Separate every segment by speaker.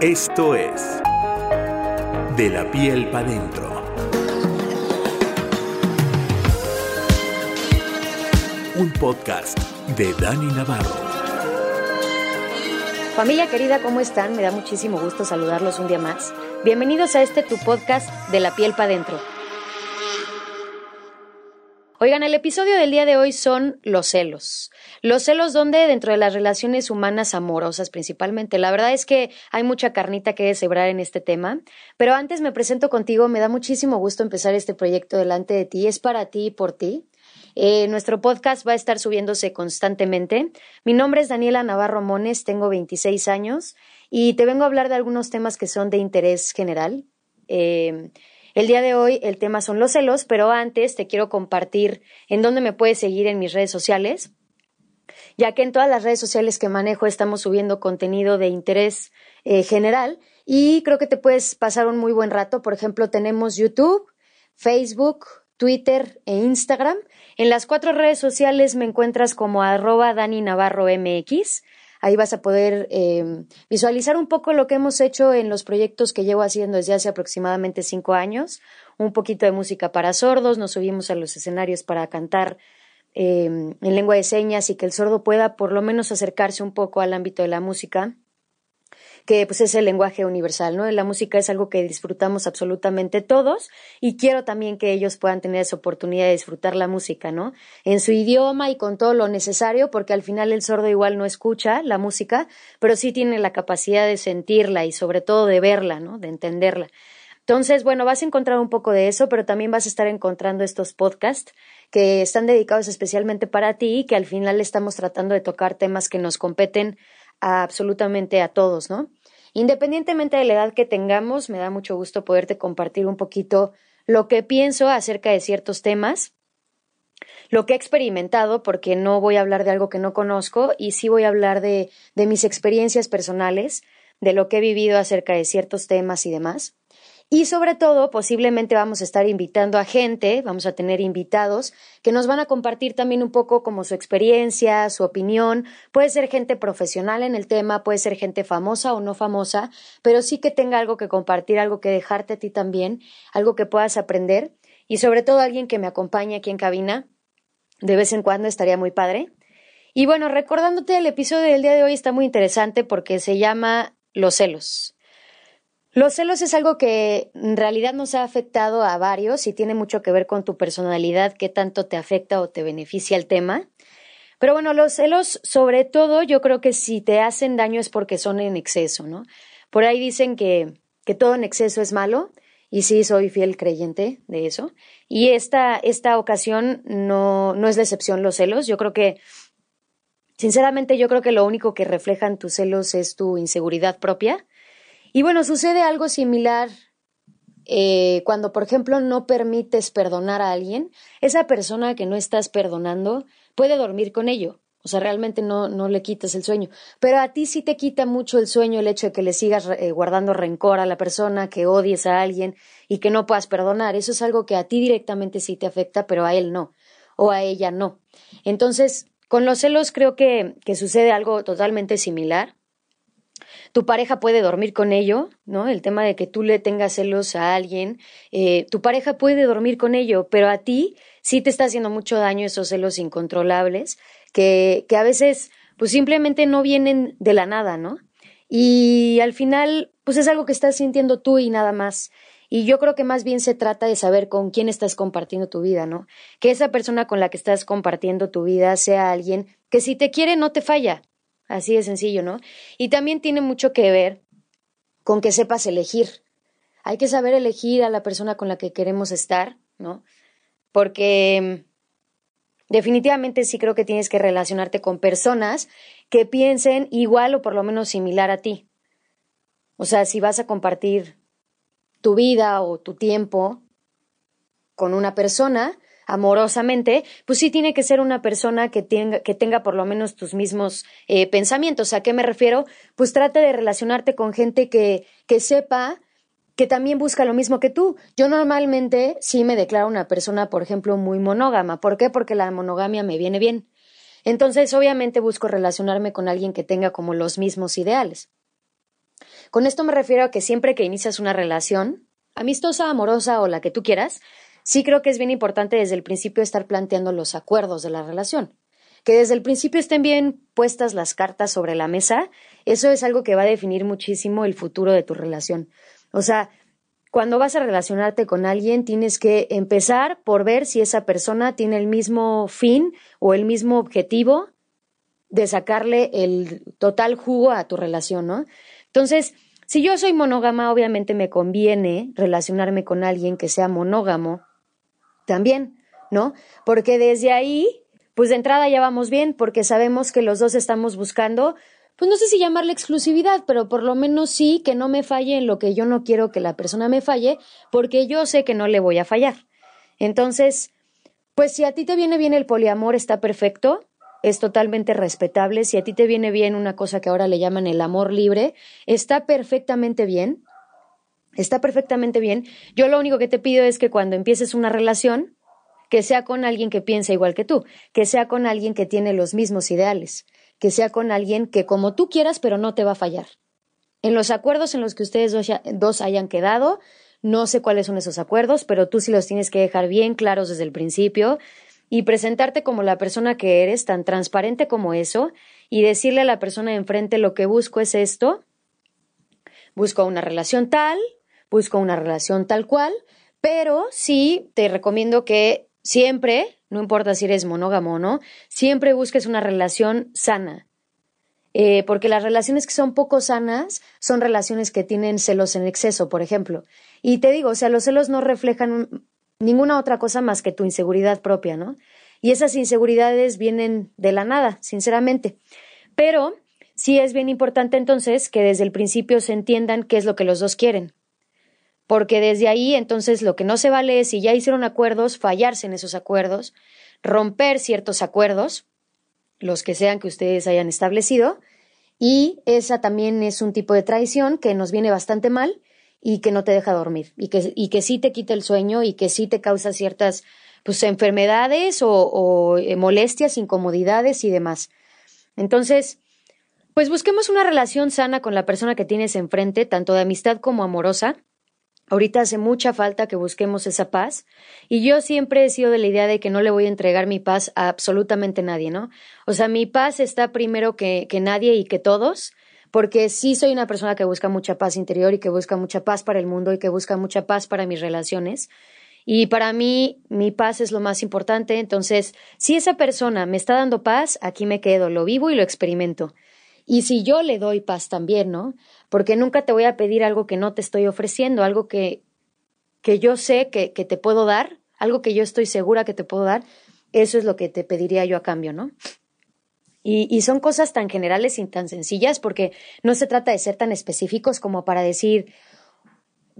Speaker 1: Esto es De la piel para dentro. Un podcast de Dani Navarro.
Speaker 2: Familia querida, ¿cómo están? Me da muchísimo gusto saludarlos un día más. Bienvenidos a este tu podcast de la piel para dentro. Oigan, el episodio del día de hoy son los celos. Los celos donde dentro de las relaciones humanas amorosas principalmente. La verdad es que hay mucha carnita que deshebrar en este tema, pero antes me presento contigo, me da muchísimo gusto empezar este proyecto delante de ti. Es para ti y por ti. Eh, nuestro podcast va a estar subiéndose constantemente. Mi nombre es Daniela Navarro Mones, tengo 26 años y te vengo a hablar de algunos temas que son de interés general. Eh, el día de hoy el tema son los celos, pero antes te quiero compartir en dónde me puedes seguir en mis redes sociales, ya que en todas las redes sociales que manejo estamos subiendo contenido de interés eh, general y creo que te puedes pasar un muy buen rato. Por ejemplo, tenemos YouTube, Facebook, Twitter e Instagram. En las cuatro redes sociales me encuentras como arroba Dani Navarro MX. Ahí vas a poder eh, visualizar un poco lo que hemos hecho en los proyectos que llevo haciendo desde hace aproximadamente cinco años. Un poquito de música para sordos, nos subimos a los escenarios para cantar eh, en lengua de señas y que el sordo pueda por lo menos acercarse un poco al ámbito de la música que pues es el lenguaje universal, ¿no? La música es algo que disfrutamos absolutamente todos y quiero también que ellos puedan tener esa oportunidad de disfrutar la música, ¿no? En su idioma y con todo lo necesario, porque al final el sordo igual no escucha la música, pero sí tiene la capacidad de sentirla y sobre todo de verla, ¿no? De entenderla. Entonces, bueno, vas a encontrar un poco de eso, pero también vas a estar encontrando estos podcasts que están dedicados especialmente para ti y que al final estamos tratando de tocar temas que nos competen absolutamente a todos, ¿no? Independientemente de la edad que tengamos, me da mucho gusto poderte compartir un poquito lo que pienso acerca de ciertos temas, lo que he experimentado, porque no voy a hablar de algo que no conozco y sí voy a hablar de, de mis experiencias personales, de lo que he vivido acerca de ciertos temas y demás. Y sobre todo, posiblemente vamos a estar invitando a gente, vamos a tener invitados que nos van a compartir también un poco como su experiencia, su opinión. Puede ser gente profesional en el tema, puede ser gente famosa o no famosa, pero sí que tenga algo que compartir, algo que dejarte a ti también, algo que puedas aprender y sobre todo alguien que me acompañe aquí en cabina. De vez en cuando estaría muy padre. Y bueno, recordándote el episodio del día de hoy está muy interesante porque se llama Los celos. Los celos es algo que en realidad nos ha afectado a varios y tiene mucho que ver con tu personalidad, qué tanto te afecta o te beneficia el tema. Pero bueno, los celos, sobre todo, yo creo que si te hacen daño es porque son en exceso, ¿no? Por ahí dicen que, que todo en exceso es malo, y sí soy fiel creyente de eso. Y esta, esta ocasión no, no es la excepción los celos. Yo creo que, sinceramente, yo creo que lo único que reflejan tus celos es tu inseguridad propia y bueno, sucede algo similar eh, cuando, por ejemplo, no permites perdonar a alguien, esa persona que no estás perdonando puede dormir con ello. O sea, realmente no, no le quitas el sueño. Pero a ti sí te quita mucho el sueño el hecho de que le sigas eh, guardando rencor a la persona, que odies a alguien y que no puedas perdonar. Eso es algo que a ti directamente sí te afecta, pero a él no. O a ella no. Entonces, con los celos creo que, que sucede algo totalmente similar tu pareja puede dormir con ello, ¿no? El tema de que tú le tengas celos a alguien, eh, tu pareja puede dormir con ello, pero a ti sí te está haciendo mucho daño esos celos incontrolables que, que a veces pues simplemente no vienen de la nada, ¿no? Y al final pues es algo que estás sintiendo tú y nada más. Y yo creo que más bien se trata de saber con quién estás compartiendo tu vida, ¿no? Que esa persona con la que estás compartiendo tu vida sea alguien que si te quiere no te falla, Así de sencillo, ¿no? Y también tiene mucho que ver con que sepas elegir. Hay que saber elegir a la persona con la que queremos estar, ¿no? Porque mm, definitivamente sí creo que tienes que relacionarte con personas que piensen igual o por lo menos similar a ti. O sea, si vas a compartir tu vida o tu tiempo con una persona, amorosamente, pues sí tiene que ser una persona que tenga, que tenga por lo menos tus mismos eh, pensamientos. ¿A qué me refiero? Pues trate de relacionarte con gente que, que sepa que también busca lo mismo que tú. Yo normalmente sí me declaro una persona, por ejemplo, muy monógama. ¿Por qué? Porque la monogamia me viene bien. Entonces, obviamente busco relacionarme con alguien que tenga como los mismos ideales. Con esto me refiero a que siempre que inicias una relación, amistosa, amorosa o la que tú quieras, sí creo que es bien importante desde el principio estar planteando los acuerdos de la relación. Que desde el principio estén bien puestas las cartas sobre la mesa, eso es algo que va a definir muchísimo el futuro de tu relación. O sea, cuando vas a relacionarte con alguien, tienes que empezar por ver si esa persona tiene el mismo fin o el mismo objetivo de sacarle el total jugo a tu relación, ¿no? Entonces, si yo soy monógama, obviamente me conviene relacionarme con alguien que sea monógamo también, ¿no? Porque desde ahí, pues de entrada ya vamos bien, porque sabemos que los dos estamos buscando, pues no sé si llamarle exclusividad, pero por lo menos sí que no me falle en lo que yo no quiero que la persona me falle, porque yo sé que no le voy a fallar. Entonces, pues si a ti te viene bien el poliamor, está perfecto, es totalmente respetable. Si a ti te viene bien una cosa que ahora le llaman el amor libre, está perfectamente bien. Está perfectamente bien. Yo lo único que te pido es que cuando empieces una relación, que sea con alguien que piensa igual que tú, que sea con alguien que tiene los mismos ideales, que sea con alguien que como tú quieras, pero no te va a fallar. En los acuerdos en los que ustedes dos, hayan quedado, no sé cuáles son esos acuerdos, pero tú sí los tienes que dejar bien claros desde el principio y presentarte como la persona que eres, tan transparente como eso, y decirle a la persona de enfrente lo que busco es esto, busco una relación tal, busco una relación tal cual, pero sí te recomiendo que siempre, no importa si eres monógamo o no, siempre busques una relación sana. Eh, porque las relaciones que son poco sanas son relaciones que tienen celos en exceso, por ejemplo. Y te digo, o sea, los celos no reflejan ninguna otra cosa más que tu inseguridad propia, ¿no? Y esas inseguridades vienen de la nada, sinceramente. Pero sí es bien importante entonces que desde el principio se entiendan qué es lo que los dos quieren. Porque desde ahí entonces lo que no se vale es, si ya hicieron acuerdos, fallarse en esos acuerdos, romper ciertos acuerdos, los que sean que ustedes hayan establecido, y esa también es un tipo de traición que nos viene bastante mal y que no te deja dormir y que, y que sí te quita el sueño y que sí te causa ciertas pues, enfermedades o, o eh, molestias, incomodidades y demás. Entonces, pues busquemos una relación sana con la persona que tienes enfrente, tanto de amistad como amorosa. Ahorita hace mucha falta que busquemos esa paz y yo siempre he sido de la idea de que no le voy a entregar mi paz a absolutamente nadie, ¿no? O sea, mi paz está primero que, que nadie y que todos porque sí soy una persona que busca mucha paz interior y que busca mucha paz para el mundo y que busca mucha paz para mis relaciones. Y para mí, mi paz es lo más importante. Entonces, si esa persona me está dando paz, aquí me quedo, lo vivo y lo experimento. Y si yo le doy paz también, ¿no? Porque nunca te voy a pedir algo que no te estoy ofreciendo, algo que, que yo sé que, que te puedo dar, algo que yo estoy segura que te puedo dar. Eso es lo que te pediría yo a cambio, ¿no? Y, y, son cosas tan generales y tan sencillas porque no se trata de ser tan específicos como para decir,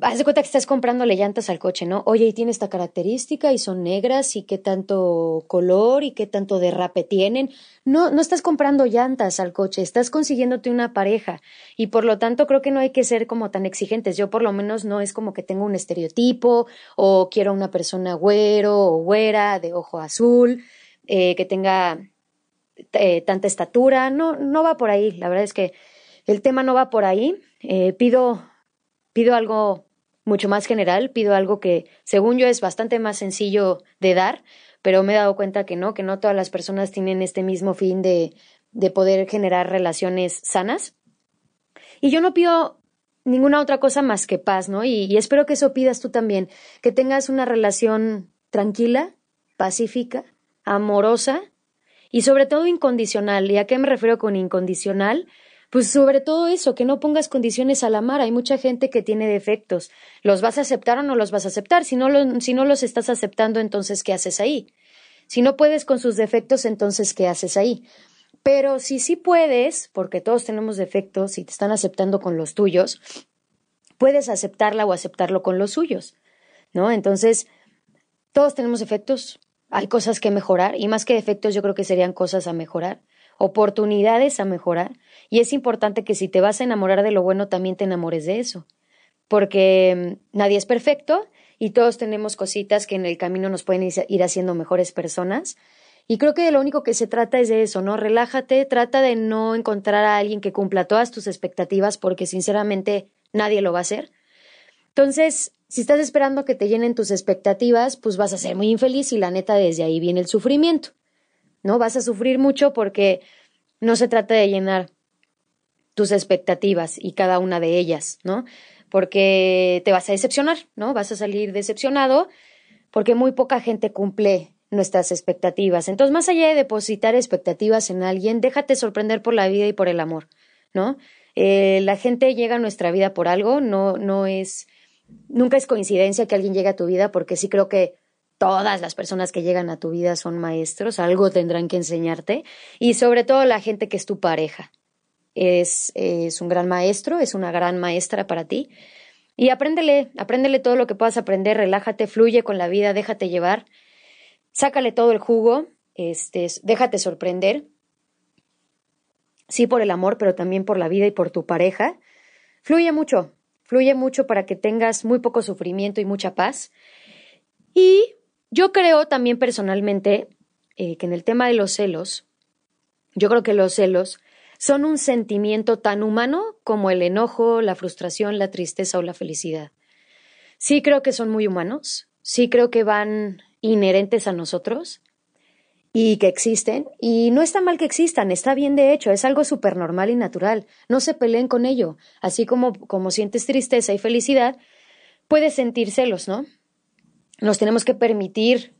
Speaker 2: haz de cuenta que estás comprándole llantas al coche, ¿no? Oye, y tiene esta característica y son negras y qué tanto color y qué tanto derrape tienen. No, no estás comprando llantas al coche, estás consiguiéndote una pareja y por lo tanto creo que no hay que ser como tan exigentes. Yo por lo menos no es como que tengo un estereotipo o quiero una persona güero o güera de ojo azul, eh, que tenga eh, tanta estatura, no, no va por ahí. La verdad es que el tema no va por ahí. Eh, pido, pido algo mucho más general, pido algo que, según yo, es bastante más sencillo de dar, pero me he dado cuenta que no, que no todas las personas tienen este mismo fin de, de poder generar relaciones sanas. Y yo no pido ninguna otra cosa más que paz, ¿no? Y, y espero que eso pidas tú también, que tengas una relación tranquila, pacífica, amorosa y sobre todo incondicional. ¿Y a qué me refiero con incondicional? Pues sobre todo eso, que no pongas condiciones al amar. Hay mucha gente que tiene defectos. ¿Los vas a aceptar o no los vas a aceptar? Si no, si no los estás aceptando, entonces, ¿qué haces ahí? Si no puedes con sus defectos, entonces, ¿qué haces ahí? Pero si sí puedes, porque todos tenemos defectos y te están aceptando con los tuyos, puedes aceptarla o aceptarlo con los suyos, ¿no? Entonces, todos tenemos defectos, hay cosas que mejorar y más que defectos yo creo que serían cosas a mejorar, oportunidades a mejorar y es importante que si te vas a enamorar de lo bueno también te enamores de eso, porque mm, nadie es perfecto y todos tenemos cositas que en el camino nos pueden ir haciendo mejores personas Y creo que lo único que se trata es de eso, ¿no? Relájate, trata de no encontrar a alguien que cumpla todas tus expectativas porque sinceramente nadie lo va a hacer. Entonces, si estás esperando que te llenen tus expectativas, pues vas a ser muy infeliz y la neta desde ahí viene el sufrimiento. ¿No? Vas a sufrir mucho porque no se trata de llenar tus expectativas y cada una de ellas, ¿no? Porque te vas a decepcionar, ¿no? Vas a salir decepcionado porque muy poca gente cumple nuestras expectativas. Entonces, más allá de depositar expectativas en alguien, déjate sorprender por la vida y por el amor, ¿no? Eh, la gente llega a nuestra vida por algo, no, no es nunca es coincidencia que alguien llegue a tu vida porque sí creo que todas las personas que llegan a tu vida son maestros, algo tendrán que enseñarte y sobre todo la gente que es tu pareja. Es, es un gran maestro, es una gran maestra para ti. Y apréndele, apréndele todo lo que puedas aprender, relájate, fluye con la vida, déjate llevar, sácale todo el jugo, este, déjate sorprender, sí por el amor, pero también por la vida y por tu pareja. Fluye mucho, fluye mucho para que tengas muy poco sufrimiento y mucha paz. Y yo creo también personalmente eh, que en el tema de los celos, yo creo que los celos son un sentimiento tan humano como el enojo, la frustración, la tristeza o la felicidad. Sí creo que son muy humanos, sí creo que van inherentes a nosotros y que existen. Y no está mal que existan, está bien de hecho, es algo súper normal y natural. No se peleen con ello. Así como, como sientes tristeza y felicidad, puedes sentir celos, ¿no? Nos tenemos que permitir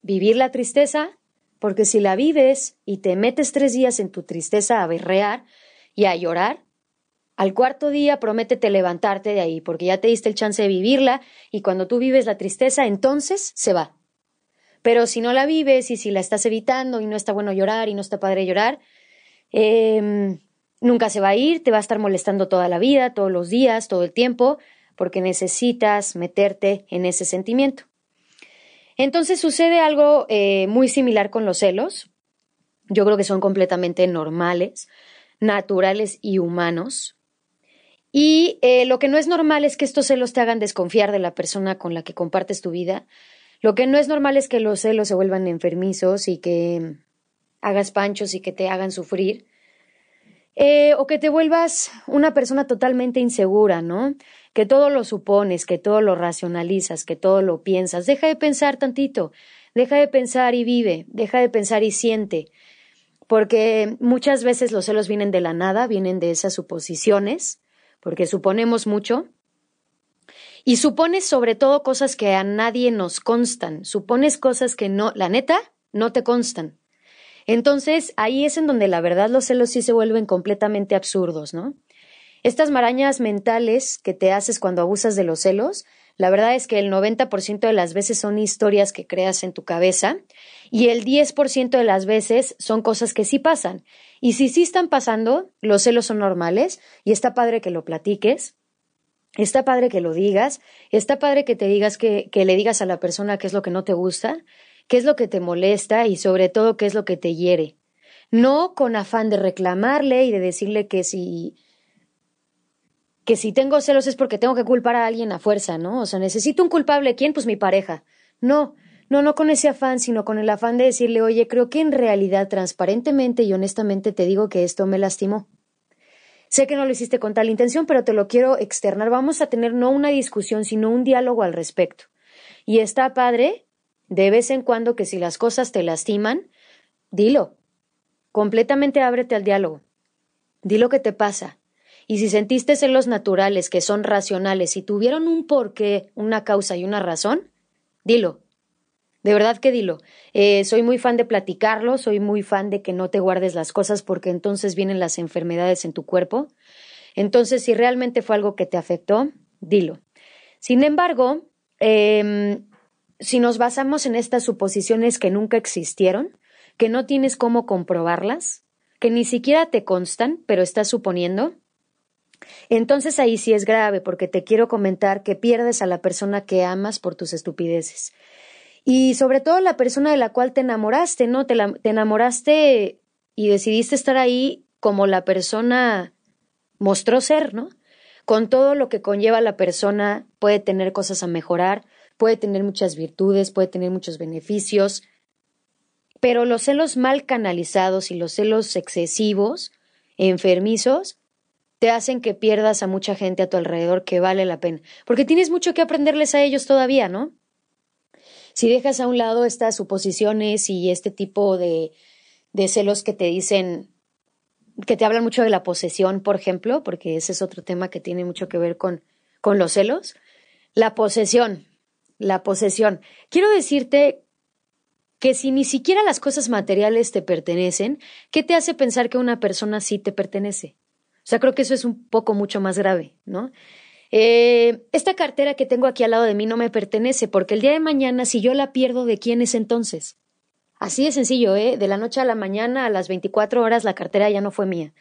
Speaker 2: vivir la tristeza, porque si la vives y te metes tres días en tu tristeza a berrear y a llorar, al cuarto día prométete levantarte de ahí, porque ya te diste el chance de vivirla y cuando tú vives la tristeza, entonces se va. Pero si no la vives y si la estás evitando y no está bueno llorar y no está padre llorar, em, nunca se va a ir, te va a estar molestando toda la vida, todos los días, todo el tiempo, porque necesitas meterte en ese sentimiento. Entonces sucede algo eh, muy similar con los celos. Yo creo que son completamente normales, naturales y humanos. Y eh, lo que no es normal es que estos celos te hagan desconfiar de la persona con la que compartes tu vida, lo que no es normal es que los celos se vuelvan enfermizos y que hagas panchos y que te hagan sufrir. Eh, o que te vuelvas una persona totalmente insegura, ¿no? Que todo lo supones, que todo lo racionalizas, que todo lo piensas. Deja de pensar tantito, deja de pensar y vive, deja de pensar y siente. Porque muchas veces los celos vienen de la nada, vienen de esas suposiciones, porque suponemos mucho, y supones sobre todo cosas que a nadie nos constan, supones cosas que no, la neta, no te constan. Entonces, ahí es en donde la verdad los celos sí se vuelven completamente absurdos, ¿no? Estas marañas mentales que te haces cuando abusas de los celos, la verdad es que el 90% de las veces son historias que creas en tu cabeza y el 10% de las veces son cosas que sí pasan. Y si sí están pasando, los celos son normales y está padre que lo platiques, Está padre que lo digas, está padre que te digas que, le digas a la persona qué es lo que no te gusta, qué es lo que te molesta y sobre todo qué es lo que te hiere. No con afán de reclamarle y de decirle que si que si tengo celos es porque tengo que culpar a alguien a fuerza, ¿no? O sea, necesito un culpable, ¿quién? Pues mi pareja. No, no, no con ese afán, sino con el afán de decirle, oye, creo que en realidad, transparentemente y honestamente te digo que esto me lastimó. Sé que no lo hiciste con tal intención, pero te lo quiero externar. Vamos a tener no una discusión, sino un diálogo al respecto. Y está padre, de vez en cuando, que si las cosas te lastiman, dilo. Completamente ábrete al diálogo. Di lo que te pasa. Y si sentiste celos naturales que son racionales y tuvieron un porqué, una causa y una razón, dilo. De verdad que dilo. Eh, soy muy fan de platicarlo, soy muy fan de que no te guardes las cosas porque entonces vienen las enfermedades en tu cuerpo. Entonces, si realmente fue algo que te afectó, dilo. Sin embargo, em, si nos basamos en estas suposiciones que nunca existieron, que no tienes cómo comprobarlas, que ni siquiera te constan, pero estás suponiendo, entonces ahí sí es grave porque te quiero comentar que pierdes a la persona que amas por tus estupideces y sobre todo la persona de la cual te enamoraste, ¿no? Te, te enamoraste y decidiste estar ahí como la persona mostró ser, ¿no? Con todo lo que conlleva la persona, puede tener cosas a mejorar, puede tener muchas virtudes, puede tener muchos beneficios, Pero los celos mal canalizados y los celos excesivos, enfermizos, te hacen que pierdas a mucha gente a tu alrededor que vale la pena. Porque tienes mucho que aprenderles a ellos todavía, ¿no? Si dejas a un lado estas suposiciones y este tipo de, de celos que te dicen, que te hablan mucho de la posesión, por ejemplo, porque ese es otro tema que tiene mucho que ver con, con los celos. La posesión, la posesión. Quiero decirte que si ni siquiera las cosas materiales te pertenecen, ¿qué te hace pensar que una persona sí te pertenece? O sea, creo que eso es un poco mucho más grave, ¿no? Eh, esta cartera que tengo aquí al lado de mí no me pertenece porque el día de mañana, si yo la pierdo, ¿de quién es entonces? Así de sencillo, ¿eh? De la noche a la mañana, a las 24 horas, la cartera ya no fue mía.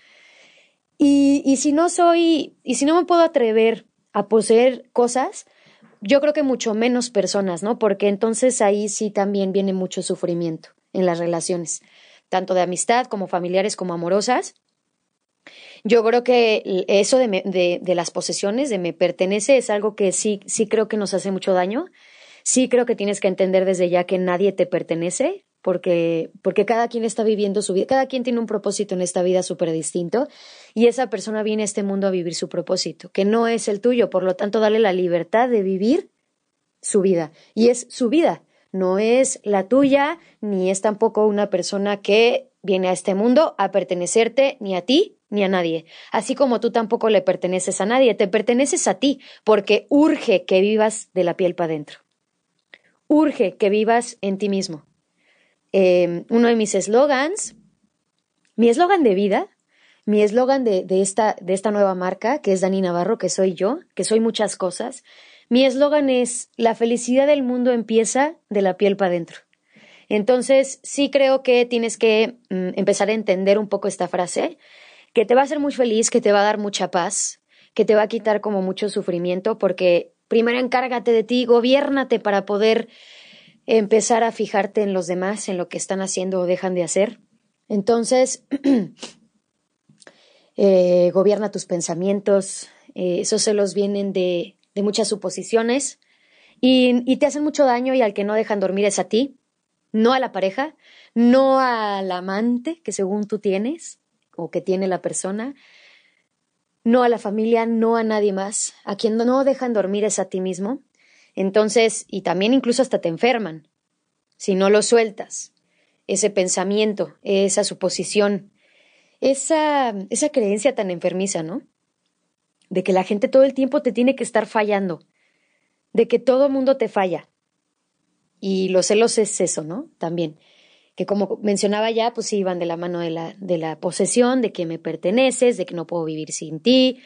Speaker 2: Y, y si no soy, y si no me puedo atrever a poseer cosas, yo creo que mucho menos personas, ¿no? Porque entonces ahí sí también viene mucho sufrimiento en las relaciones, tanto de amistad como familiares como amorosas. Yo creo que eso de, de, las posesiones, de me pertenece, es algo que sí, sí creo que nos hace mucho daño. Sí creo que tienes que entender desde ya que nadie te pertenece, porque, porque cada quien está viviendo su vida, cada quien tiene un propósito en esta vida súper distinto y esa persona viene a este mundo a vivir su propósito, que no es el tuyo, por lo tanto, dale la libertad de vivir su vida y es su vida, no es la tuya, ni es tampoco una persona que viene a este mundo a pertenecerte ni a ti ni a nadie, así como tú tampoco le perteneces a nadie, te perteneces a ti, porque urge que vivas de la piel para adentro. Urge que vivas en ti mismo. Em, uno de mis eslogans, mi eslogan de vida, mi eslogan de, esta, de esta nueva marca, que es Dani Navarro, que soy yo, que soy muchas cosas, mi eslogan es, la felicidad del mundo empieza de la piel para adentro. Entonces, sí creo que tienes que mm, empezar a entender un poco esta frase que te va a hacer muy feliz, que te va a dar mucha paz, que te va a quitar como mucho sufrimiento, porque primero encárgate de ti, gobiérnate para poder empezar a fijarte en los demás, en lo que están haciendo o dejan de hacer. Entonces, eh, gobierna tus pensamientos, eh, esos celos vienen de, muchas suposiciones y te hacen mucho daño y al que no dejan dormir es a ti, no a la pareja, no al amante que según tú tienes, o que tiene la persona, no a la familia, no a nadie más. A quien no dejan dormir es a ti mismo. Entonces, y también incluso hasta te enferman, si no lo sueltas. Ese pensamiento, esa suposición, esa, esa creencia tan enfermiza, ¿no? De que la gente todo el tiempo te tiene que estar fallando, de que todo mundo te falla. Y los celos es eso, ¿no? También que como mencionaba ya, pues sí van de la mano de la, de la posesión, de que me perteneces, de que no puedo vivir sin ti,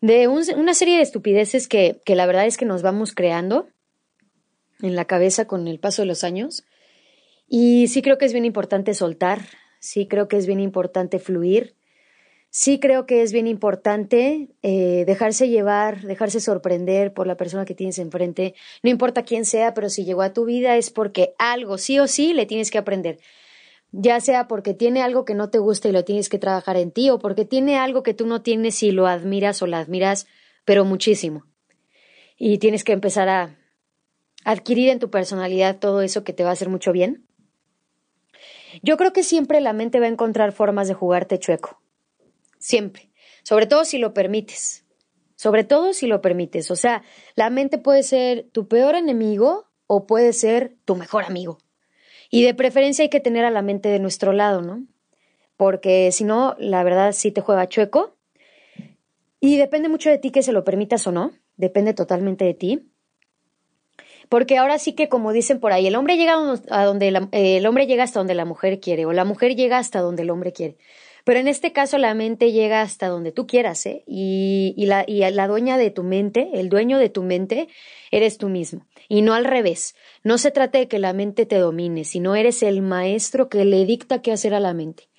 Speaker 2: de una serie de estupideces que, que la verdad es que nos vamos creando en la cabeza con el paso de los años. Y sí creo que es bien importante soltar, sí creo que es bien importante fluir, sí creo que es bien importante eh, dejarse llevar, dejarse sorprender por la persona que tienes enfrente. No importa quién sea, pero si llegó a tu vida es porque algo, sí o sí, le tienes que aprender. Ya sea porque tiene algo que no te gusta y lo tienes que trabajar en ti, o porque tiene algo que tú no tienes y lo admiras o la admiras, pero muchísimo. Y tienes que empezar a adquirir en tu personalidad todo eso que te va a hacer mucho bien. Yo creo que siempre la mente va a encontrar formas de jugarte chueco siempre, sobre todo si lo permites, sobre todo si lo permites. O sea, la mente puede ser tu peor enemigo o puede ser tu mejor amigo. Y de preferencia hay que tener a la mente de nuestro lado, ¿no? Porque si no, la verdad sí te juega chueco. Y depende mucho de ti que se lo permitas o no, depende totalmente de ti. Porque ahora sí que, como dicen por ahí, el hombre llega a donde el hombre llega hasta donde la mujer quiere, o la mujer llega hasta donde el hombre quiere. Pero en este caso la mente llega hasta donde tú quieras, ¿eh? Y, la, y la dueña de tu mente, el dueño de tu mente, eres tú mismo. Y no al revés. No se trata de que la mente te domine, sino eres el maestro que le dicta qué hacer a la mente.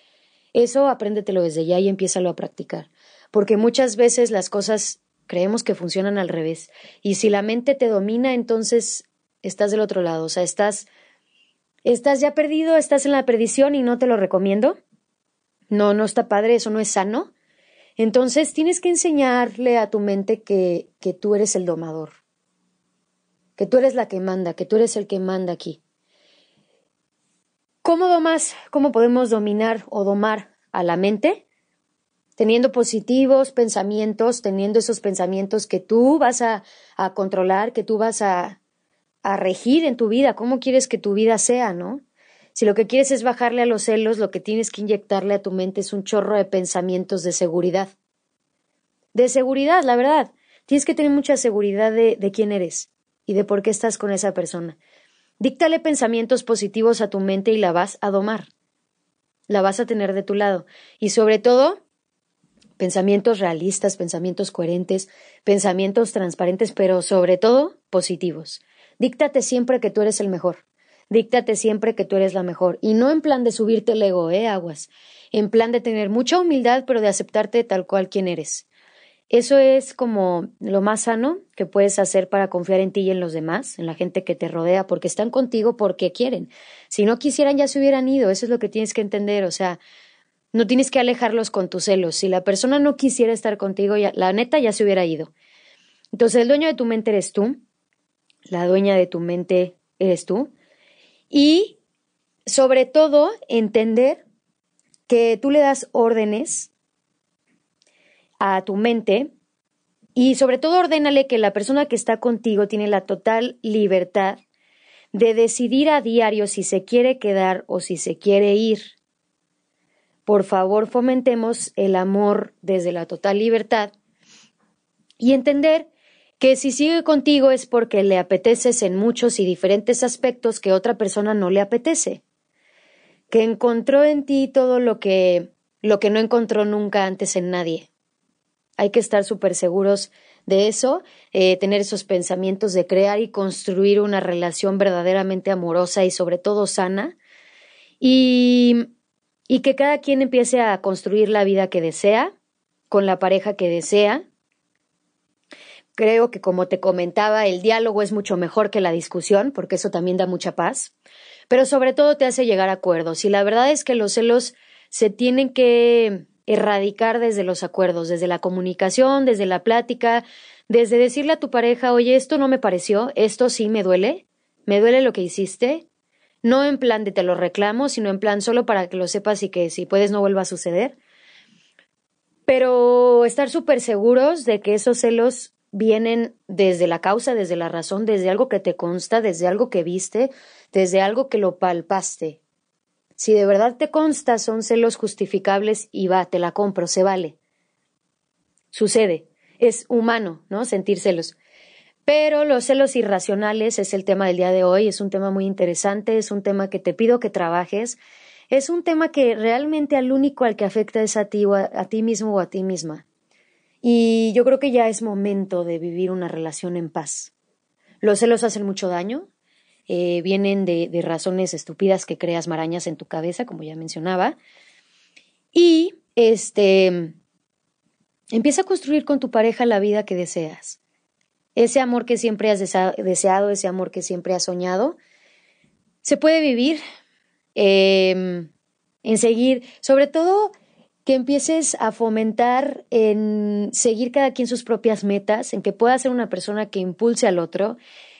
Speaker 2: Eso apréndetelo desde ya y empiézalo a practicar. Porque muchas veces las cosas creemos que funcionan al revés. Y si la mente te domina, entonces estás del otro lado. O sea, estás, estás ya perdido, estás en la perdición y no te lo recomiendo no, no está padre, eso no es sano. Entonces tienes que enseñarle a tu mente que, que tú eres el domador, que tú eres la que manda, que tú eres el que manda aquí. ¿Cómo domas, cómo podemos dominar o domar a la mente? Teniendo positivos pensamientos, teniendo esos pensamientos que tú vas a, a controlar, que tú vas a, a regir en tu vida, cómo quieres que tu vida sea, ¿no? Si lo que quieres es bajarle a los celos, lo que tienes que inyectarle a tu mente es un chorro de pensamientos de seguridad. De seguridad, la verdad. Tienes que tener mucha seguridad de, de quién eres y de por qué estás con esa persona. Díctale pensamientos positivos a tu mente y la vas a domar. La vas a tener de tu lado. Y sobre todo, pensamientos realistas, pensamientos coherentes, pensamientos transparentes, pero sobre todo positivos. Díctate siempre que tú eres el mejor. Díctate siempre que tú eres la mejor. Y no en plan de subirte el ego, ¿eh? Aguas. En plan de tener mucha humildad, pero de aceptarte tal cual quien eres. Eso es como lo más sano que puedes hacer para confiar en ti y en los demás, en la gente que te rodea, porque están contigo porque quieren. Si no quisieran, ya se hubieran ido. Eso es lo que tienes que entender. O sea, no tienes que alejarlos con tus celos. Si la persona no quisiera estar contigo, la neta ya se hubiera ido. Entonces, el dueño de tu mente eres tú la dueña de tu mente eres tú. Y sobre todo, entender que tú le das órdenes a tu mente y sobre todo ordénale que la persona que está contigo tiene la total libertad de decidir a diario si se quiere quedar o si se quiere ir. Por favor, fomentemos el amor desde la total libertad y entender que si sigue contigo es porque le apeteces en muchos y diferentes aspectos que otra persona no le apetece, que encontró en ti todo lo que lo que no encontró nunca antes en nadie. Hay que estar súper seguros de eso, eh, tener esos pensamientos de crear y construir una relación verdaderamente amorosa y sobre todo sana, y, y que cada quien empiece a construir la vida que desea, con la pareja que desea, Creo que, como te comentaba, el diálogo es mucho mejor que la discusión, porque eso también da mucha paz, pero sobre todo te hace llegar a acuerdos. Y la verdad es que los celos se tienen que erradicar desde los acuerdos, desde la comunicación, desde la plática, desde decirle a tu pareja, oye, esto no me pareció, esto sí me duele, me duele lo que hiciste, no en plan de te lo reclamo, sino en plan solo para que lo sepas y que si puedes no vuelva a suceder. Pero estar súper seguros de que esos celos vienen desde la causa, desde la razón, desde algo que te consta, desde algo que viste, desde algo que lo palpaste. Si de verdad te consta, son celos justificables y va, te la compro, se vale. Sucede, es humano, ¿no? Sentir celos. Pero los celos irracionales es el tema del día de hoy, es un tema muy interesante, es un tema que te pido que trabajes, es un tema que realmente al único al que afecta es a ti, a ti mismo o a ti misma. Y yo creo que ya es momento de vivir una relación en paz. Los celos hacen mucho daño, eh, vienen de, razones estúpidas que creas marañas en tu cabeza, como ya mencionaba. Y este empieza a construir con tu pareja la vida que deseas. Ese amor que siempre has deseado, ese amor que siempre has soñado, se puede vivir eh, en seguir, sobre todo que empieces a fomentar en seguir cada quien sus propias metas, en que pueda ser una persona que impulse al otro,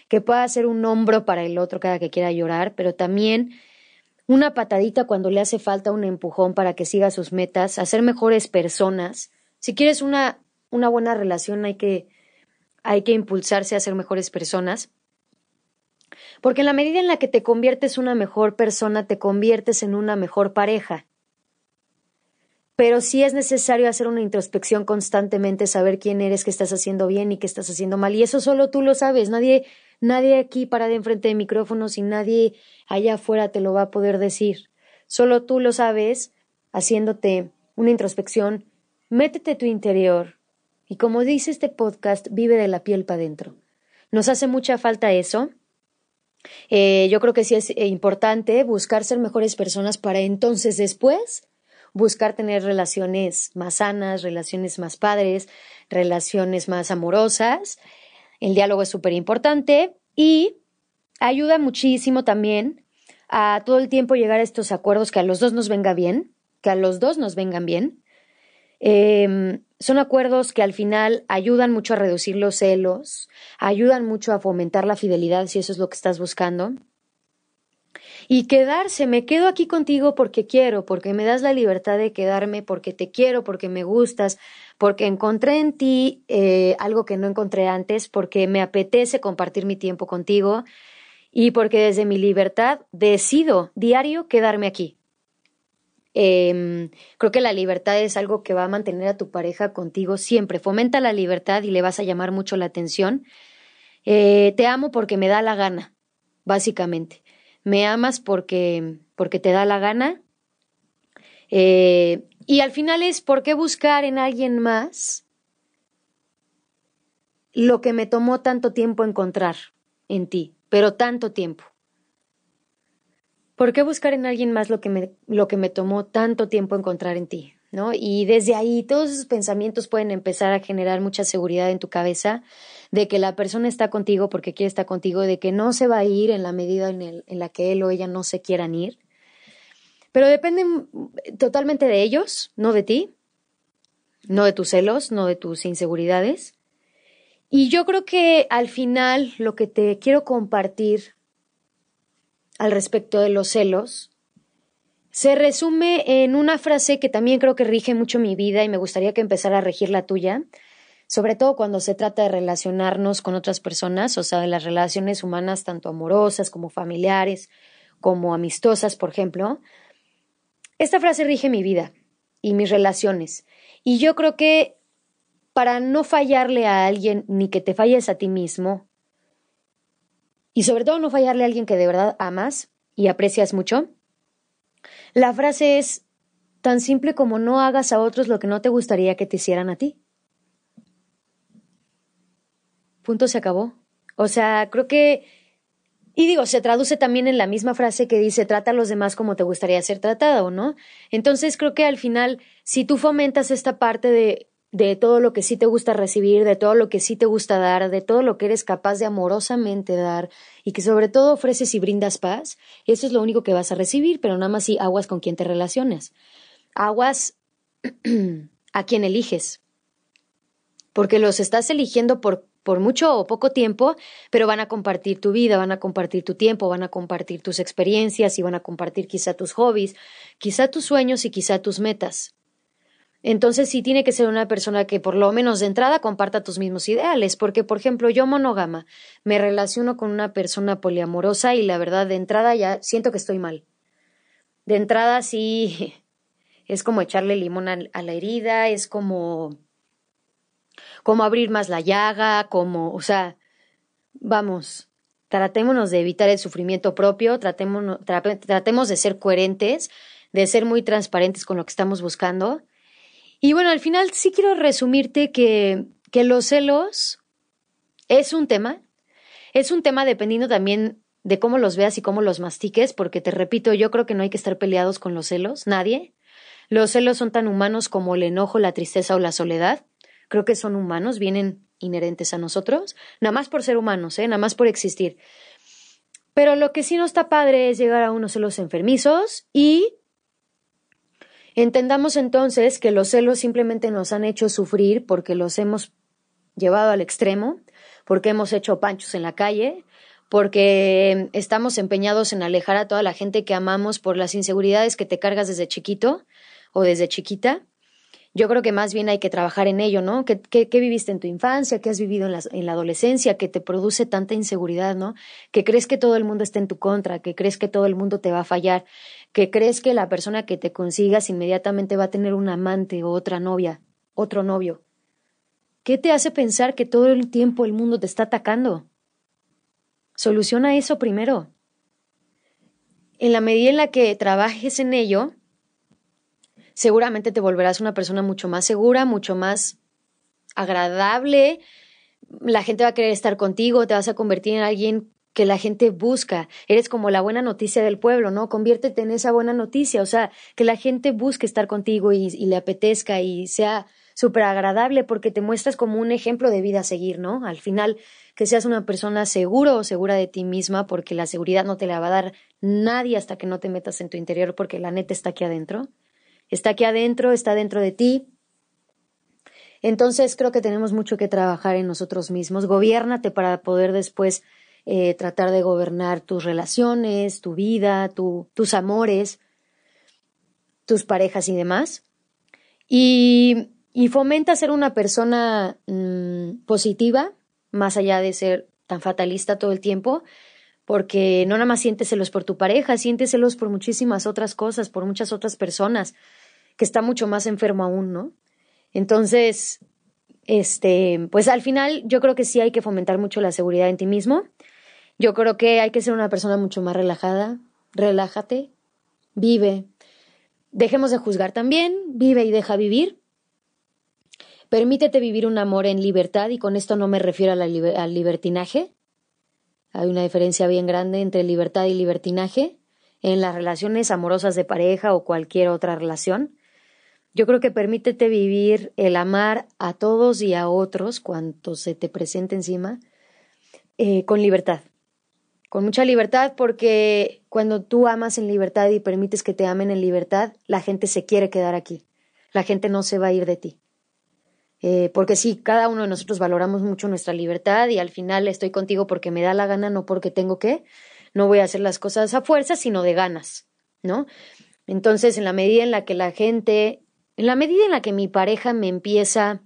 Speaker 2: que pueda ser un hombro para el otro cada que quiera llorar, pero también una patadita cuando le hace falta un empujón para que siga sus metas, hacer mejores personas. Si quieres una, una buena relación hay que, hay que impulsarse a ser mejores personas. Porque en la medida en la que te conviertes una mejor persona, te conviertes en una mejor pareja pero sí es necesario hacer una introspección constantemente, saber quién eres, qué estás haciendo bien y qué estás haciendo mal. Y eso solo tú lo sabes. Nadie, nadie aquí para de enfrente de micrófonos y nadie allá afuera te lo va a poder decir. Solo tú lo sabes haciéndote una introspección. Métete tu interior. Y como dice este podcast, vive de la piel para adentro. Nos hace mucha falta eso. Eh, yo creo que sí es eh, importante buscar ser mejores personas para entonces después buscar tener relaciones más sanas, relaciones más padres, relaciones más amorosas. El diálogo es súper importante y ayuda muchísimo también a todo el tiempo llegar a estos acuerdos que a los dos nos venga bien, que a los dos nos vengan bien. Em, son acuerdos que al final ayudan mucho a reducir los celos, ayudan mucho a fomentar la fidelidad si eso es lo que estás buscando. Y quedarse, me quedo aquí contigo porque quiero, porque me das la libertad de quedarme, porque te quiero, porque me gustas, porque encontré en ti eh, algo que no encontré antes, porque me apetece compartir mi tiempo contigo y porque desde mi libertad decido diario quedarme aquí. Em, creo que la libertad es algo que va a mantener a tu pareja contigo siempre. Fomenta la libertad y le vas a llamar mucho la atención. Eh, te amo porque me da la gana, básicamente. Me amas porque, porque te da la gana. Eh, y al final es por qué buscar en alguien más lo que me tomó tanto tiempo encontrar en ti, pero tanto tiempo. ¿Por qué buscar en alguien más lo que me, lo que me tomó tanto tiempo encontrar en ti? ¿No? Y desde ahí todos esos pensamientos pueden empezar a generar mucha seguridad en tu cabeza de que la persona está contigo porque quiere estar contigo, de que no se va a ir en la medida en, en la que él o ella no se quieran ir. Pero depende totalmente de ellos, no de ti, no de tus celos, no de tus inseguridades. Y yo creo que al final lo que te quiero compartir al respecto de los celos se resume en una frase que también creo que rige mucho mi vida y me gustaría que empezara a regir la tuya, sobre todo cuando se trata de relacionarnos con otras personas, o sea, de las relaciones humanas, tanto amorosas como familiares, como amistosas, por ejemplo. Esta frase rige mi vida y mis relaciones. Y yo creo que para no fallarle a alguien ni que te falles a ti mismo, y sobre todo no fallarle a alguien que de verdad amas y aprecias mucho. La frase es tan simple como no hagas a otros lo que no te gustaría que te hicieran a ti. Punto se acabó. O sea, creo que... Y digo, se traduce también en la misma frase que dice trata a los demás como te gustaría ser tratado, ¿no? Entonces creo que al final, si tú fomentas esta parte de de todo lo que sí te gusta recibir, de todo lo que sí te gusta dar, de todo lo que eres capaz de amorosamente dar y que sobre todo ofreces y brindas paz, eso es lo único que vas a recibir, pero nada más si aguas con quien te relacionas. Aguas a quien eliges, porque los estás eligiendo por, por mucho o poco tiempo, pero van a compartir tu vida, van a compartir tu tiempo, van a compartir tus experiencias y van a compartir quizá tus hobbies, quizá tus sueños y quizá tus metas. Entonces sí tiene que ser una persona que por lo menos de entrada comparta tus mismos ideales, porque por ejemplo yo monógama me relaciono con una persona poliamorosa y la verdad de entrada ya siento que estoy mal. De entrada sí es como echarle limón a, la herida, es como como abrir más la llaga, como, o sea, vamos, tratémonos de evitar el sufrimiento propio, tratemos, tratemos de ser coherentes, de ser muy transparentes con lo que estamos buscando y bueno, al final sí quiero resumirte que, que los celos es un tema. Es un tema dependiendo también de cómo los veas y cómo los mastiques, porque te repito, yo creo que no hay que estar peleados con los celos, nadie. Los celos son tan humanos como el enojo, la tristeza o la soledad. Creo que son humanos, vienen inherentes a nosotros, nada más por ser humanos, ¿eh? nada más por existir. Pero lo que sí no está padre es llegar a unos celos enfermizos y Entendamos entonces que los celos simplemente nos han hecho sufrir porque los hemos llevado al extremo, porque hemos hecho panchos en la calle, porque estamos empeñados en alejar a toda la gente que amamos por las inseguridades que te cargas desde chiquito o desde chiquita. Yo creo que más bien hay que trabajar en ello, ¿no? ¿Qué, viviste en tu infancia? ¿Qué has vivido en la, en la adolescencia que te produce tanta inseguridad, ¿no? Que crees que todo el mundo está en tu contra, que crees que todo el mundo te va a fallar que crees que la persona que te consigas inmediatamente va a tener un amante o otra novia, otro novio. ¿Qué te hace pensar que todo el tiempo el mundo te está atacando? Soluciona eso primero. En la medida en la que trabajes en ello, seguramente te volverás una persona mucho más segura, mucho más agradable. La gente va a querer estar contigo, te vas a convertir en alguien que la gente busca. Eres como la buena noticia del pueblo, ¿no? Conviértete en esa buena noticia, o sea, que la gente busque estar contigo y, le apetezca y sea súper agradable porque te muestras como un ejemplo de vida a seguir, ¿no? Al final, que seas una persona seguro o segura de ti misma porque la seguridad no te la va a dar nadie hasta que no te metas en tu interior porque la neta está aquí adentro. Está aquí adentro, está dentro de ti. Entonces creo que tenemos mucho que trabajar en nosotros mismos. Gobiérnate para poder después eh, tratar de gobernar tus relaciones, tu vida, tus amores, tus parejas y demás. Y, fomenta ser una persona mm, positiva, más allá de ser tan fatalista todo el tiempo, porque no nada más sientes celos por tu pareja, sientes celos por muchísimas otras cosas, por muchas otras personas, que está mucho más enfermo aún, ¿no? Entonces, este, pues al final yo creo que sí hay que fomentar mucho la seguridad en ti mismo. Yo creo que hay que ser una persona mucho más relajada. Relájate, vive. Dejemos de juzgar también, vive y deja vivir. Permítete vivir un amor en libertad y con esto no me refiero al libertinaje. Hay una diferencia bien grande entre libertad y libertinaje en las relaciones amorosas de pareja o cualquier otra relación. Yo creo que permítete vivir el amar a todos y a otros cuanto se te presente encima eh, con libertad, con mucha libertad porque cuando tú amas en libertad y permites que te amen en libertad, la gente se quiere quedar aquí, la gente no se va a ir de ti. Eh, porque sí, cada uno de nosotros valoramos mucho nuestra libertad y al final estoy contigo porque me da la gana, no porque tengo que, no voy a hacer las cosas a fuerza, sino de ganas, ¿no? Entonces, en la medida en la que la gente en la medida en la que mi pareja me empieza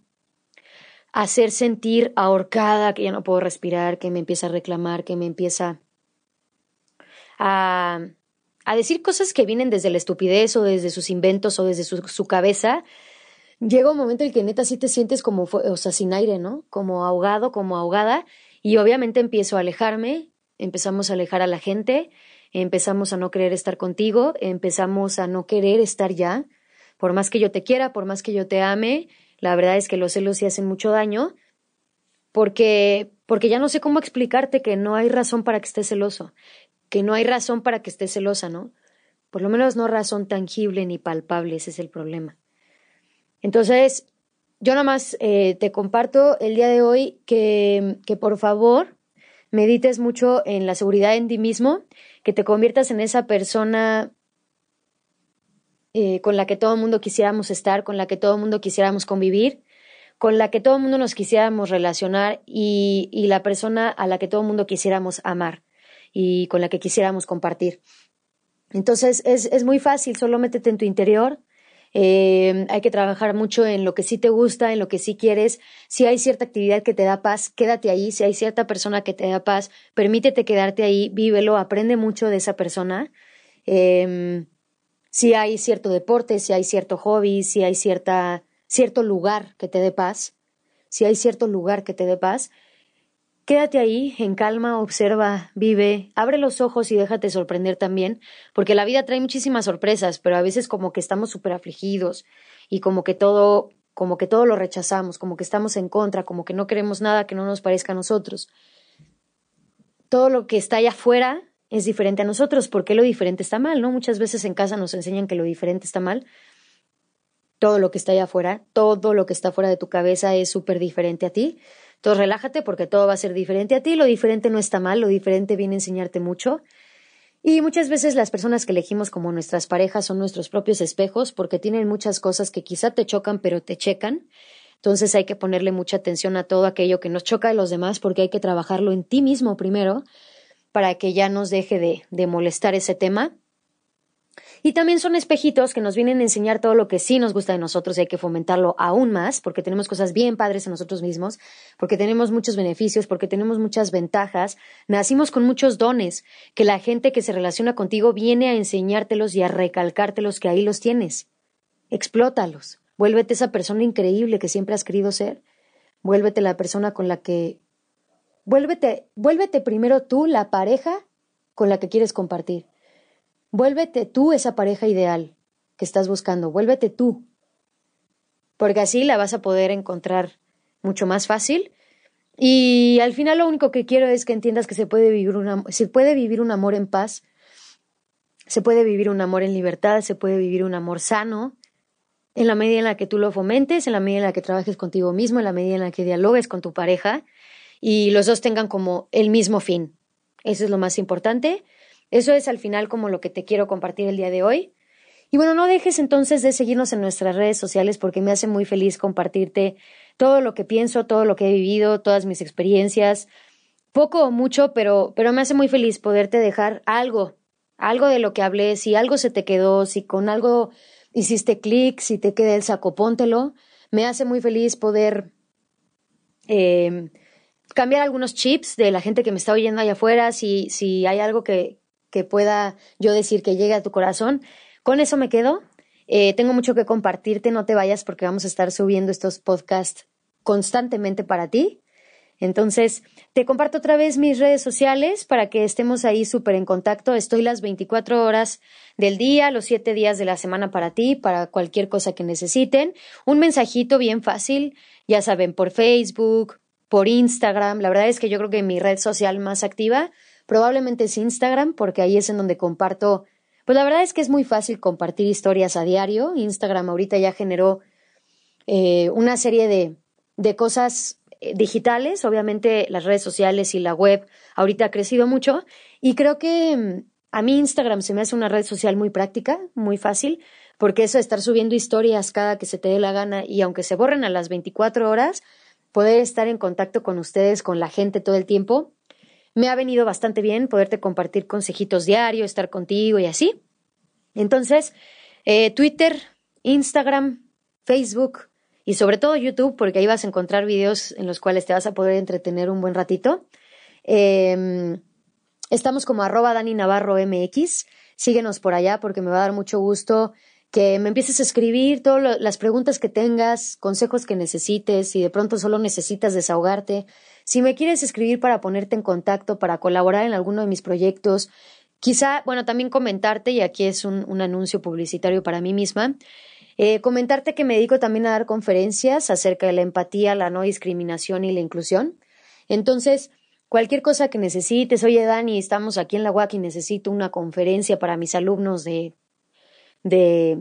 Speaker 2: a hacer sentir ahorcada, que ya no puedo respirar, que me empieza a reclamar, que me empieza a, a decir cosas que vienen desde la estupidez o desde sus inventos o desde su, cabeza, llega un momento en el que neta sí te sientes como, o sea, sin aire, ¿no? Como ahogado, como ahogada, y obviamente empiezo a alejarme, empezamos a alejar a la gente, empezamos a no querer estar contigo, empezamos a no querer estar ya, por más que yo te quiera, por más que yo te ame, la verdad es que los celos sí hacen mucho daño, porque, porque ya no sé cómo explicarte que no hay razón para que estés celoso, que no hay razón para que estés celosa, ¿no? Por lo menos no razón tangible ni palpable, ese es el problema. Entonces, yo nada más eh, te comparto el día de hoy que, que por favor medites mucho en la seguridad en ti mismo, que te conviertas en esa persona eh, con la que todo el mundo quisiéramos estar, con la que todo el mundo quisiéramos convivir, con la que todo el mundo nos quisiéramos relacionar y, la persona a la que todo el mundo quisiéramos amar y con la que quisiéramos compartir. Entonces es, es muy fácil, solo métete en tu interior, eh, hay que trabajar mucho en lo que sí te gusta, en lo que sí quieres. Si hay cierta actividad que te da paz, quédate ahí. Si hay cierta persona que te da paz, permítete quedarte ahí, vívelo, aprende mucho de esa persona. Eh, si hay cierto deporte, si hay cierto hobby, si hay cierta, cierto lugar que te dé paz, si hay cierto lugar que te dé paz, quédate ahí, en calma, observa, vive, abre los ojos y déjate sorprender también, porque la vida trae muchísimas sorpresas, pero a veces como que estamos súper afligidos y como que todo, como que todo lo rechazamos, como que estamos en contra, como que no queremos nada que no nos parezca a nosotros. Todo lo que está allá afuera es diferente a nosotros. ¿Por qué lo diferente está mal? ¿no? Muchas veces en casa nos enseñan que lo diferente está mal. Todo lo que está allá afuera, todo lo que está fuera de tu cabeza es súper diferente a ti. Entonces relájate porque todo va a ser diferente a ti. Lo diferente no está mal, lo diferente viene a enseñarte mucho. Y muchas veces las personas que elegimos como nuestras parejas son nuestros propios espejos porque tienen muchas cosas que quizá te chocan pero te checan. Entonces hay que ponerle mucha atención a todo aquello que nos choca de los demás porque hay que trabajarlo en ti mismo primero para que ya nos deje de, de molestar ese tema. Y también son espejitos que nos vienen a enseñar todo lo que sí nos gusta de nosotros y hay que fomentarlo aún más, porque tenemos cosas bien padres en nosotros mismos, porque tenemos muchos beneficios, porque tenemos muchas ventajas. Nacimos con muchos dones, que la gente que se relaciona contigo viene a enseñártelos y a recalcártelos que ahí los tienes. Explótalos. Vuélvete esa persona increíble que siempre has querido ser. Vuélvete la persona con la que Vuélvete, vuélvete primero tú la pareja con la que quieres compartir. Vuélvete tú esa pareja ideal que estás buscando. Vuélvete tú. Porque así la vas a poder encontrar mucho más fácil. Y al final lo único que quiero es que entiendas que se puede vivir un, se puede vivir un amor en paz, se puede vivir un amor en libertad, se puede vivir un amor sano, en la medida en la que tú lo fomentes, en la medida en la que trabajes contigo mismo, en la medida en la que dialogues con tu pareja y los dos tengan como el mismo fin. Eso es lo más importante. Eso es al final como lo que te quiero compartir el día de hoy. Y bueno, no dejes entonces de seguirnos en nuestras redes sociales porque me hace muy feliz compartirte todo lo que pienso, todo lo que he vivido, todas mis experiencias, poco o mucho, pero, pero me hace muy feliz poderte dejar algo, algo de lo que hablé, si algo se te quedó, si con algo hiciste clic, si te queda el saco, póntelo. Me hace muy feliz poder eh, cambiar algunos chips de la gente que me está oyendo allá afuera, si, si hay algo que, que pueda yo decir que llegue a tu corazón. Con eso me quedo. Eh, tengo mucho que compartirte, no te vayas porque vamos a estar subiendo estos podcasts constantemente para ti. Entonces, te comparto otra vez mis redes sociales para que estemos ahí súper en contacto. Estoy las 24 horas del día, los 7 días de la semana para ti, para cualquier cosa que necesiten. Un mensajito bien fácil, ya saben, por Facebook, por Instagram. La verdad es que yo creo que mi red social más activa probablemente es Instagram, porque ahí es en donde comparto. Pues la verdad es que es muy fácil compartir historias a diario. Instagram ahorita ya generó eh, una serie de, de cosas eh, digitales, obviamente las redes sociales y la web ahorita ha crecido mucho y creo que mm, a mí Instagram se me hace una red social muy práctica, muy fácil, porque eso de estar subiendo historias cada que se te dé la gana y aunque se borren a las 24 horas, poder estar en contacto con ustedes, con la gente todo el tiempo, me ha venido bastante bien poderte compartir consejitos diarios, estar contigo y así. Entonces, eh, Twitter, Instagram, Facebook, y sobre todo YouTube, porque ahí vas a encontrar videos en los cuales te vas a poder entretener un buen ratito. Em, estamos como arroba Dani Navarro MX. Síguenos por allá porque me va a dar mucho gusto que me empieces a escribir todas las preguntas que tengas, consejos que necesites, si de pronto solo necesitas desahogarte. Si me quieres escribir para ponerte en contacto, para colaborar en alguno de mis proyectos, quizá, bueno, también comentarte, y aquí es un, un anuncio publicitario para mí misma, eh, comentarte que me dedico también a dar conferencias acerca de la empatía, la no discriminación y la inclusión. Entonces, cualquier cosa que necesites, oye Dani, estamos aquí en la UAC y necesito una conferencia para mis alumnos de, de,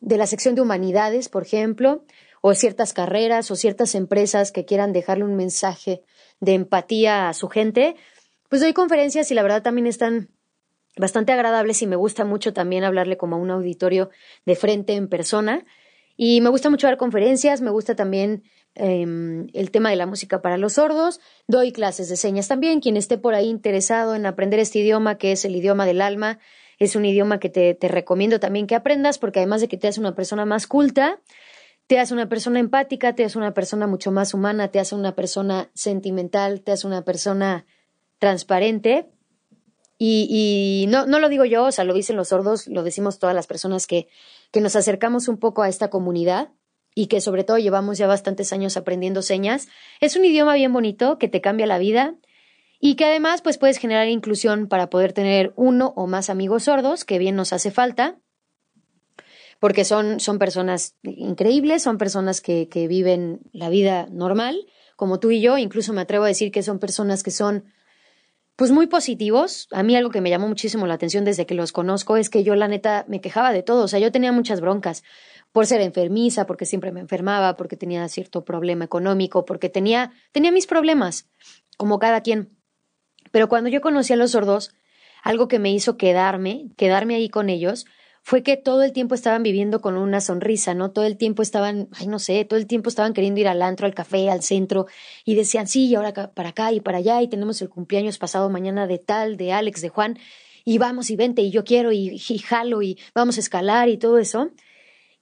Speaker 2: de la sección de humanidades, por ejemplo, o ciertas carreras o ciertas empresas que quieran dejarle un mensaje de empatía a su gente, pues doy conferencias y la verdad también están bastante agradables y me gusta mucho también hablarle como a un auditorio de frente en persona. Y me gusta mucho dar conferencias, me gusta también em, el tema de la música para los sordos. Doy clases de señas también. Quien esté por ahí interesado en aprender este idioma, que es el idioma del alma, es un idioma que te, te recomiendo también que aprendas, porque además de que te hace una persona más culta, te hace una persona empática, te hace una persona mucho más humana, te hace una persona sentimental, te hace una persona transparente y, y no, no lo digo yo, o sea, lo dicen los sordos, lo decimos todas las personas que, que nos acercamos un poco a esta comunidad y que sobre todo llevamos ya bastantes años aprendiendo señas. Es un idioma bien bonito que te cambia la vida y que además pues puedes generar inclusión para poder tener uno o más amigos sordos, que bien nos hace falta, porque son, son personas increíbles, son personas que, que viven la vida normal, como tú y yo, incluso me atrevo a decir que son personas que son pues muy positivos. A mí algo que me llamó muchísimo la atención desde que los conozco es que yo la neta me quejaba de todo, o sea, yo tenía muchas broncas por ser enfermiza, porque siempre me enfermaba, porque tenía cierto problema económico, porque tenía tenía mis problemas, como cada quien. Pero cuando yo conocí a los sordos, algo que me hizo quedarme, quedarme ahí con ellos, fue que todo el tiempo estaban viviendo con una sonrisa, ¿no? Todo el tiempo estaban, ay, no sé, todo el tiempo estaban queriendo ir al antro, al café, al centro, y decían, sí, y ahora para acá y para allá, y tenemos el cumpleaños pasado mañana de tal, de Alex, de Juan, y vamos y vente, y yo quiero, y, jalo, y vamos a escalar, y todo eso.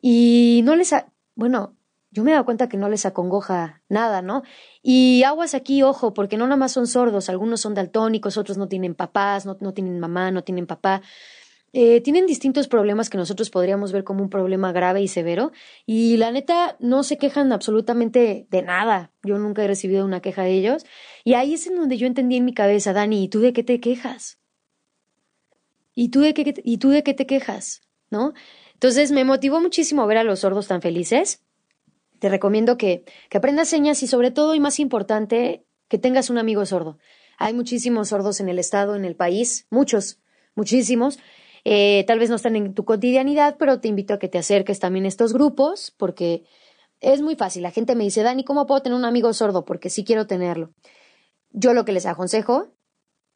Speaker 2: Y no les, bueno, yo me he dado cuenta que no les acongoja nada, ¿no? Y aguas aquí, ojo, porque no nada más son sordos, algunos son daltónicos, otros no tienen papás, no, no tienen mamá, no tienen papá. Eh, tienen distintos problemas que nosotros podríamos ver como un problema grave y severo y la neta no se quejan absolutamente de nada. Yo nunca he recibido una queja de ellos y ahí es en donde yo entendí en mi cabeza, Dani, ¿y tú de qué te quejas? ¿Y tú de qué, y tú de qué te quejas? ¿No? Entonces me motivó muchísimo ver a los sordos tan felices. Te recomiendo que, que aprendas señas y sobre todo y más importante, que tengas un amigo sordo. Hay muchísimos sordos en el estado, en el país, muchos, muchísimos, eh, tal vez no están en tu cotidianidad, pero te invito a que te acerques también a estos grupos porque es muy fácil. La gente me dice, Dani, ¿cómo puedo tener un amigo sordo? Porque sí quiero tenerlo. Yo lo que les aconsejo,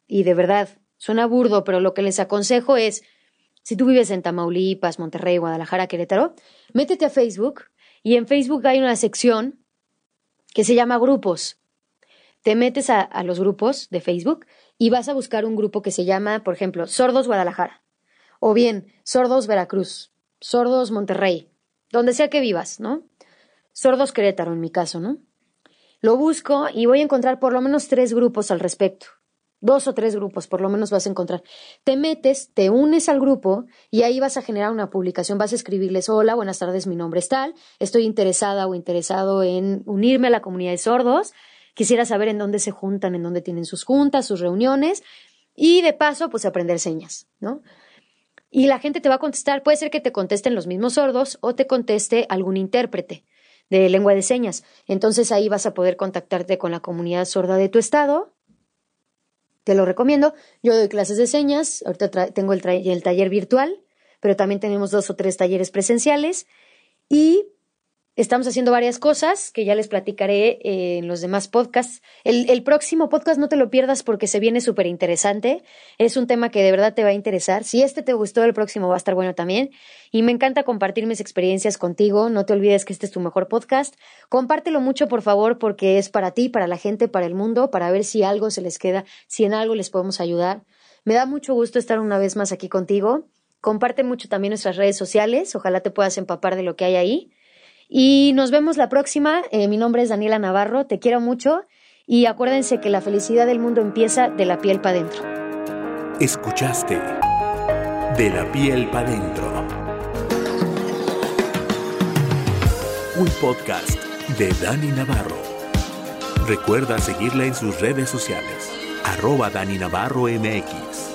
Speaker 2: y de verdad, suena burdo, pero lo que les aconsejo es, si tú vives en Tamaulipas, Monterrey, Guadalajara, Querétaro, métete a Facebook y en Facebook hay una sección que se llama grupos te metes a, los grupos de Facebook y vas a buscar un grupo que se llama, por ejemplo, Sordos Guadalajara, o bien Sordos Veracruz, Sordos Monterrey, donde sea que vivas, ¿no? Sordos Querétaro, en mi caso, ¿no? Lo busco y voy a encontrar por lo menos tres grupos al respecto. Dos o tres grupos, por lo menos vas a encontrar. Te metes, te unes al grupo y ahí vas a generar una publicación. Vas a escribirles, hola, buenas tardes, mi nombre es tal, estoy interesada o interesado en unirme a la comunidad de sordos. Quisiera saber en dónde se juntan, en dónde tienen sus juntas, sus reuniones y de paso, pues aprender señas, ¿no? Y la gente te va a contestar, puede ser que te contesten los mismos sordos o te conteste algún intérprete de lengua de señas. Entonces ahí vas a poder contactarte con la comunidad sorda de tu estado. Te lo recomiendo. Yo doy clases de señas, ahorita tengo el, el taller virtual, pero también tenemos dos o tres talleres presenciales y Estamos haciendo varias cosas que ya les platicaré en los demás podcasts. El, próximo podcast no te lo pierdas porque se viene súper interesante. Es un tema que de verdad te va a interesar. Si este te gustó, el próximo va a estar bueno también. Y me encanta compartir mis experiencias contigo. No te olvides que este es tu mejor podcast. Compártelo mucho, por favor, porque es para ti, para la gente, para el mundo, para ver si algo se les queda, si en algo les podemos ayudar. Me da mucho gusto estar una vez más aquí contigo. Comparte mucho también nuestras redes sociales. Ojalá te puedas empapar de lo que hay ahí. Y nos vemos la próxima. Eh, mi nombre es Daniela Navarro, te quiero mucho y acuérdense que la felicidad del mundo empieza de la piel para adentro.
Speaker 1: Escuchaste De la piel para adentro. Un podcast de Dani Navarro. Recuerda seguirla en sus redes sociales, arroba Dani Navarro MX.